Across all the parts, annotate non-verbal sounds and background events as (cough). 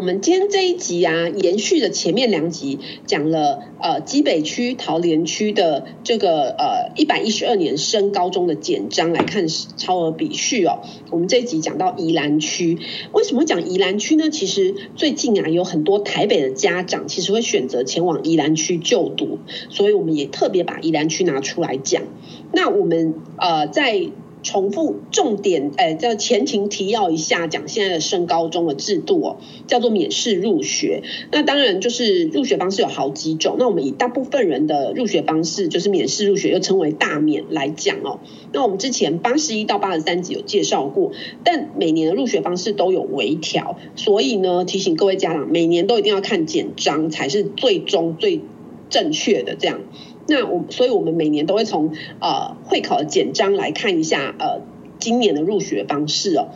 我们今天这一集啊，延续的前面两集，讲了呃基北区、桃园区的这个呃一百一十二年升高中的简章来看超额比序哦。我们这一集讲到宜兰区，为什么讲宜兰区呢？其实最近啊，有很多台北的家长其实会选择前往宜兰区就读，所以我们也特别把宜兰区拿出来讲。那我们呃在。重复重点，哎，叫前情提要一下，讲现在的升高中的制度哦，叫做免试入学。那当然就是入学方式有好几种。那我们以大部分人的入学方式，就是免试入学，又称为大免来讲哦。那我们之前八十一到八十三集有介绍过，但每年的入学方式都有微调，所以呢，提醒各位家长，每年都一定要看简章才是最终最正确的这样。那我，所以我们每年都会从呃会考的简章来看一下呃今年的入学方式哦。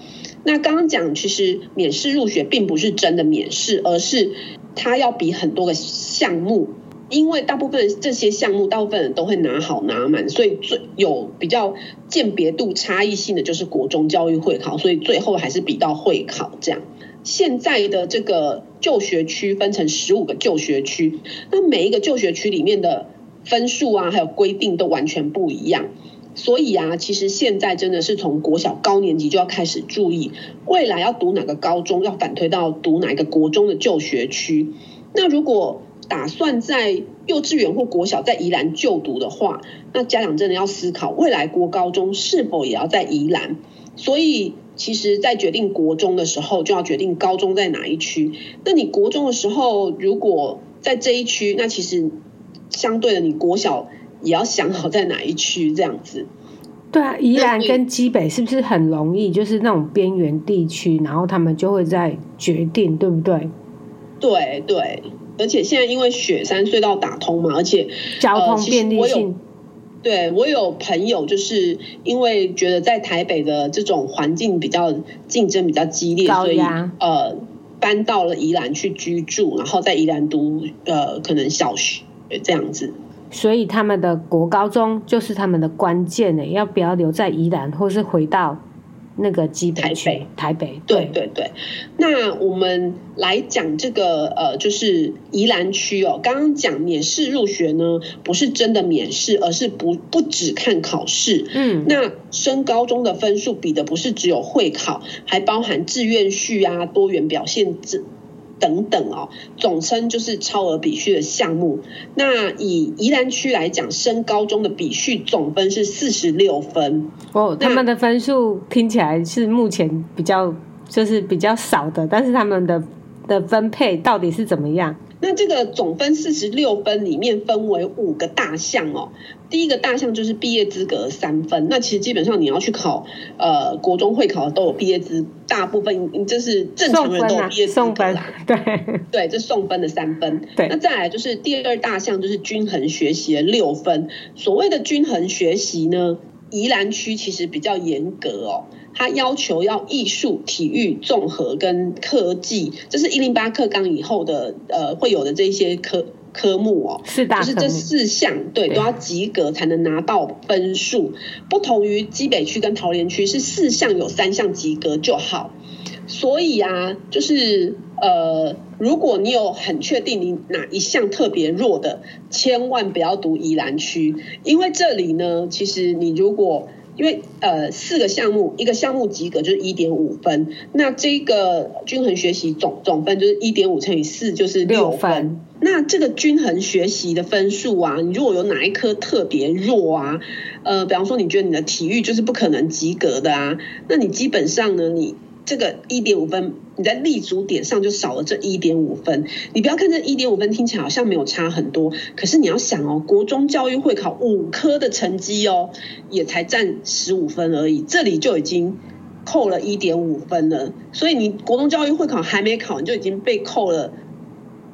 那刚刚讲，其实免试入学并不是真的免试，而是它要比很多个项目，因为大部分这些项目大部分人都会拿好拿满，所以最有比较鉴别度差异性的就是国中教育会考，所以最后还是比到会考这样。现在的这个就学区分成十五个就学区，那每一个就学区里面的。分数啊，还有规定都完全不一样，所以啊，其实现在真的是从国小高年级就要开始注意，未来要读哪个高中，要反推到读哪个国中的就学区。那如果打算在幼稚园或国小在宜兰就读的话，那家长真的要思考，未来国高中是否也要在宜兰。所以，其实，在决定国中的时候，就要决定高中在哪一区。那你国中的时候，如果在这一区，那其实。相对的，你国小也要想好在哪一区这样子。对啊，宜兰跟基北是不是很容易？就是那种边缘地区，然后他们就会在决定，对不对？对对，而且现在因为雪山隧道打通嘛，而且交通便利性。对我有朋友，就是因为觉得在台北的这种环境比较竞争比较激烈，所以呃搬到了宜兰去居住，然后在宜兰读呃可能小学。这样子，所以他们的国高中就是他们的关键呢，要不要留在宜兰，或是回到那个基？台北，台北，对对对。那我们来讲这个呃，就是宜兰区哦。刚刚讲免试入学呢，不是真的免试，而是不不只看考试。嗯，那升高中的分数比的不是只有会考，还包含志愿序啊、多元表现这。等等哦，总称就是超额比序的项目。那以宜兰区来讲，升高中的比序总分是四十六分。哦，他们的分数听起来是目前比较就是比较少的，但是他们的的分配到底是怎么样？那这个总分四十六分里面分为五个大项哦。第一个大项就是毕业资格三分。那其实基本上你要去考呃国中会考都有毕业资，大部分就是正常人都有毕业资格啦。送分啊、对对，这送分的三分。对。那再来就是第二大项就是均衡学习的六分。所谓的均衡学习呢，宜兰区其实比较严格哦。它要求要艺术、体育、综合跟科技，这是一零八课纲以后的呃会有的这些科科目哦，是的就是这四项对都要及格才能拿到分数，不同于基北区跟桃园区是四项有三项及格就好，所以啊，就是呃，如果你有很确定你哪一项特别弱的，千万不要读宜兰区，因为这里呢，其实你如果因为呃四个项目，一个项目及格就是一点五分，那这个均衡学习总总分就是一点五乘以四就是六分。那这个均衡学习的分数啊，你如果有哪一科特别弱啊，呃，比方说你觉得你的体育就是不可能及格的啊，那你基本上呢，你。这个一点五分，你在立足点上就少了这一点五分。你不要看这一点五分听起来好像没有差很多，可是你要想哦，国中教育会考五科的成绩哦，也才占十五分而已，这里就已经扣了一点五分了。所以你国中教育会考还没考，你就已经被扣了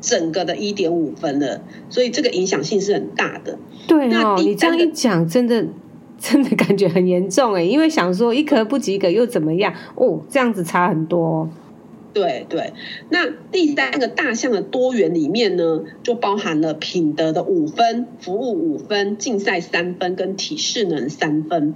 整个的一点五分了。所以这个影响性是很大的。对哦，你这样一讲，真的。(laughs) 真的感觉很严重哎，因为想说一科不及格又怎么样？哦，这样子差很多。对对，那第三个大项的多元里面呢，就包含了品德的五分、服务五分、竞赛三分跟体适能三分。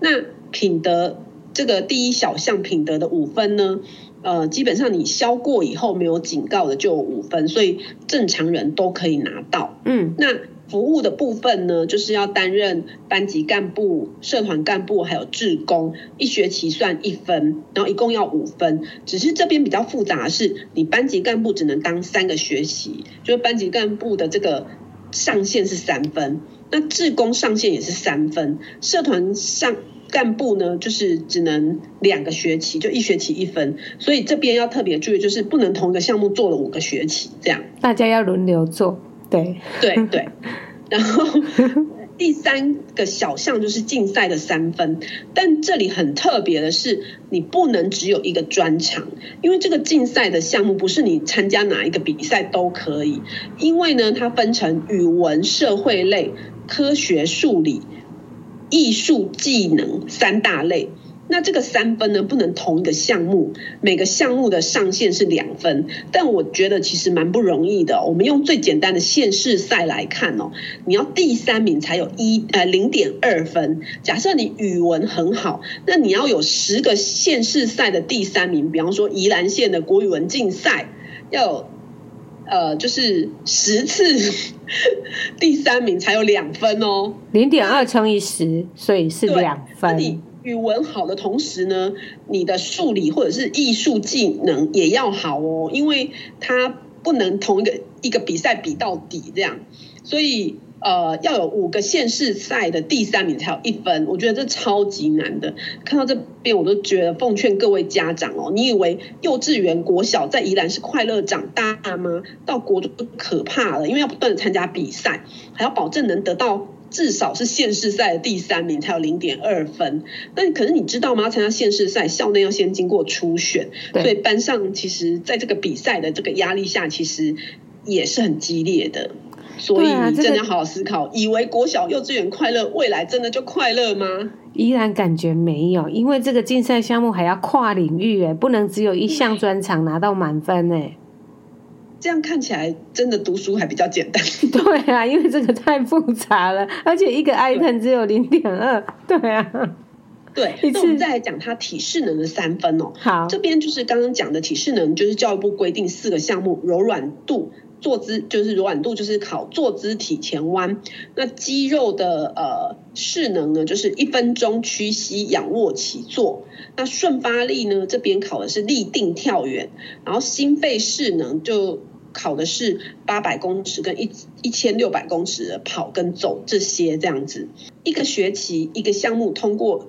那品德这个第一小项品德的五分呢，呃，基本上你消过以后没有警告的就有五分，所以正常人都可以拿到。嗯，那。服务的部分呢，就是要担任班级干部、社团干部，还有志工，一学期算一分，然后一共要五分。只是这边比较复杂的是，你班级干部只能当三个学期，就是班级干部的这个上限是三分，那志工上限也是三分，社团上干部呢，就是只能两个学期，就一学期一分。所以这边要特别注意，就是不能同一个项目做了五个学期这样，大家要轮流做。对对对，(laughs) 然后第三个小项就是竞赛的三分，但这里很特别的是，你不能只有一个专长，因为这个竞赛的项目不是你参加哪一个比赛都可以，因为呢，它分成语文、社会类、科学、数理、艺术、技能三大类。那这个三分呢，不能同一个项目，每个项目的上限是两分。但我觉得其实蛮不容易的。我们用最简单的县市赛来看哦，你要第三名才有一呃零点二分。假设你语文很好，那你要有十个县市赛的第三名，比方说宜兰县的国语文竞赛，要有呃就是十次 (laughs) 第三名才有两分哦。零点二乘以十，所以是两分。语文好的同时呢，你的数理或者是艺术技能也要好哦，因为它不能同一个一个比赛比到底这样，所以呃要有五个县市赛的第三名才有一分，我觉得这超级难的。看到这边我都觉得奉劝各位家长哦，你以为幼稚园、国小在宜兰是快乐长大吗？到国中可怕了，因为要不断的参加比赛，还要保证能得到。至少是县市赛的第三名才有零点二分，那可是你知道吗？参加县市赛，校内要先经过初选，所以班上其实在这个比赛的这个压力下，其实也是很激烈的。所以你真的要好好思考，以为国小幼稚园快乐，未来真的就快乐吗？依然感觉没有，因为这个竞赛项目还要跨领域，哎，不能只有一项专长拿到满分，哎。这样看起来，真的读书还比较简单。(laughs) 对啊，因为这个太复杂了，而且一个 item 只有零点二。(laughs) 对啊，对。那我们再来讲它体适能的三分哦。好，这边就是刚刚讲的体适能，就是教育部规定四个项目：柔软度、坐姿，就是柔软度就是考坐姿体前弯；那肌肉的呃适能呢，就是一分钟屈膝仰卧起坐。那瞬发力呢？这边考的是立定跳远，然后心肺适能就考的是八百公尺跟一一千六百公尺的跑跟走这些这样子。一个学期一个项目通过，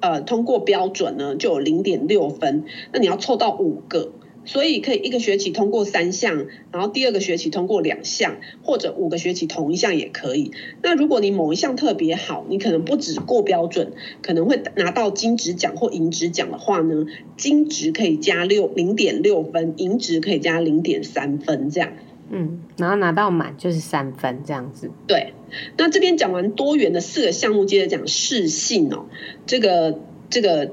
呃，通过标准呢就有零点六分，那你要凑到五个。所以可以一个学期通过三项，然后第二个学期通过两项，或者五个学期同一项也可以。那如果你某一项特别好，你可能不止过标准，可能会拿到金质奖或银质奖的话呢，金质可以加六零点六分，银质可以加零点三分这样。嗯，然后拿到满就是三分这样子。对，那这边讲完多元的四个项目，接着讲适性哦，这个这个。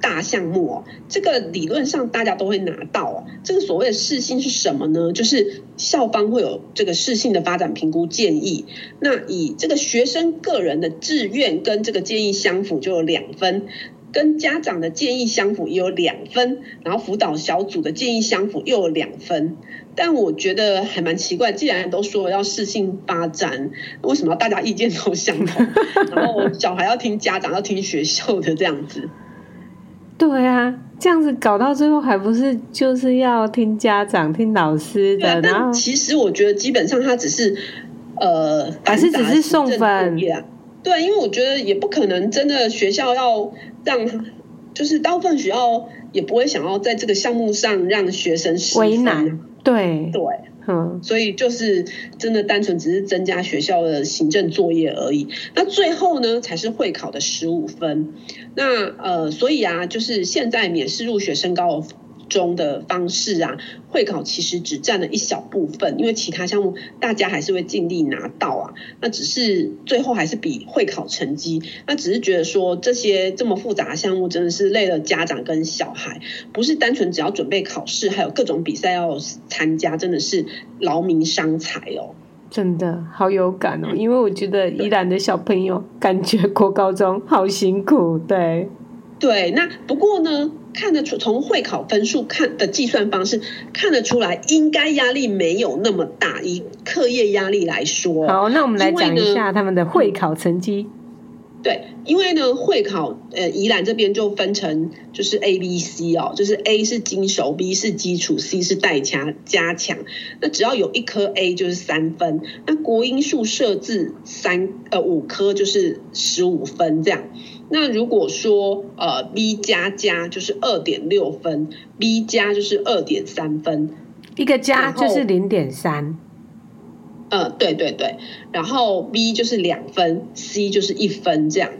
大项目哦，这个理论上大家都会拿到哦。这个所谓的适性是什么呢？就是校方会有这个适性的发展评估建议，那以这个学生个人的志愿跟这个建议相符就有两分，跟家长的建议相符也有两分，然后辅导小组的建议相符又有两分。但我觉得还蛮奇怪，既然都说要适性发展，为什么大家意见都相同？(laughs) 然后小孩要听家长，要听学校的这样子？对啊，这样子搞到最后还不是就是要听家长、听老师的？然后其实我觉得基本上他只是呃，还是只是送分。对，因为我觉得也不可能真的学校要让，就是大部分学校也不会想要在这个项目上让学生为难。对对。嗯，所以就是真的单纯只是增加学校的行政作业而已。那最后呢，才是会考的十五分。那呃，所以啊，就是现在免试入学升高中的方式啊，会考其实只占了一小部分，因为其他项目大家还是会尽力拿到啊。那只是最后还是比会考成绩，那只是觉得说这些这么复杂的项目真的是累了家长跟小孩，不是单纯只要准备考试，还有各种比赛要参加，真的是劳民伤财哦。真的好有感哦，因为我觉得宜兰的小朋友感觉国高中好辛苦，对。对，那不过呢，看得出从会考分数看的计算方式看得出来，应该压力没有那么大。以课业压力来说，好，那我们来讲一下他们的会考成绩。对，因为呢，会考呃，宜兰这边就分成就是 A、B、C 哦，就是 A 是精熟，B 是基础，C 是代加加强。那只要有一科 A 就是三分，那国英数设置三呃五科就是十五分这样。那如果说呃 B 加加就是二点六分，B 加就是二点三分，一个加就是零点三。呃，对对对，然后 B 就是两分，C 就是一分这样。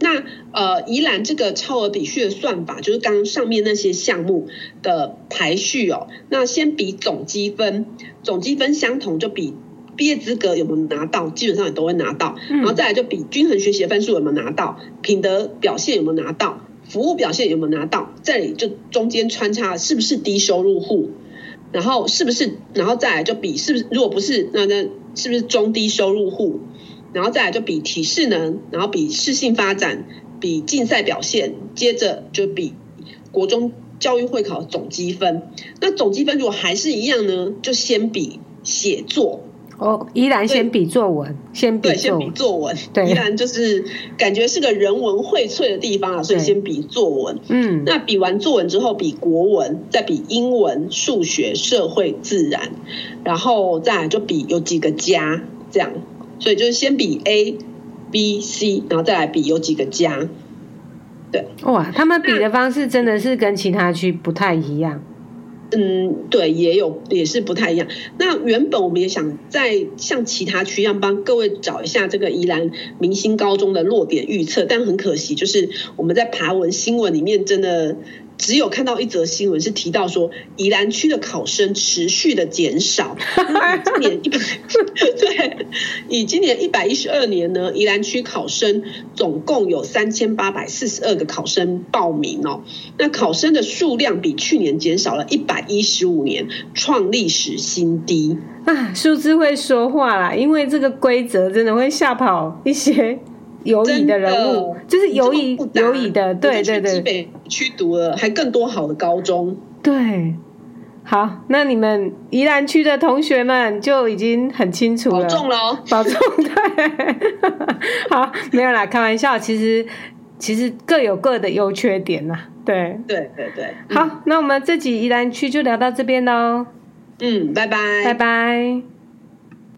那呃，宜兰这个超额比序的算法，就是刚刚上面那些项目的排序哦。那先比总积分，总积分相同就比。毕业资格有没有拿到？基本上也都会拿到，然后再来就比均衡学习的分数有没有拿到，品德表现有没有拿到，服务表现有没有拿到，这里就中间穿插是不是低收入户，然后是不是，然后再来就比是不是，如果不是，那那是不是中低收入户，然后再来就比体适能，然后比适性发展，比竞赛表现，接着就比国中教育会考总积分。那总积分如果还是一样呢，就先比写作。哦，宜兰先比作文，先比对，先比作文。对，宜兰就是感觉是个人文荟萃的地方啊，所以先比作文。嗯，那比完作文之后，比国文，再比英文、数学、社会、自然，然后再来就比有几个加这样，所以就是先比 A、B、C，然后再来比有几个加。对，哇，他们比的方式真的是跟其他区不太一样。嗯，对，也有也是不太一样。那原本我们也想在像其他区一样帮各位找一下这个宜兰明星高中的落点预测，但很可惜，就是我们在爬文新闻里面真的。只有看到一则新闻是提到说，宜兰区的考生持续的减少。今年一百 (laughs) 对，以今年一百一十二年呢，宜兰区考生总共有三千八百四十二个考生报名哦。那考生的数量比去年减少了一百一十五年，创历史新低。啊，数字会说话啦，因为这个规则真的会吓跑一些。有乙的人物，就是有乙有乙的，对对对。去北区读了还更多好的高中，对。好，那你们宜兰区的同学们就已经很清楚了，保重喽，保重。对，(laughs) 好，没有啦，开玩笑。其实其实各有各的优缺点呐，对对对对。好，那我们这集宜兰区就聊到这边喽。嗯，拜拜，拜拜。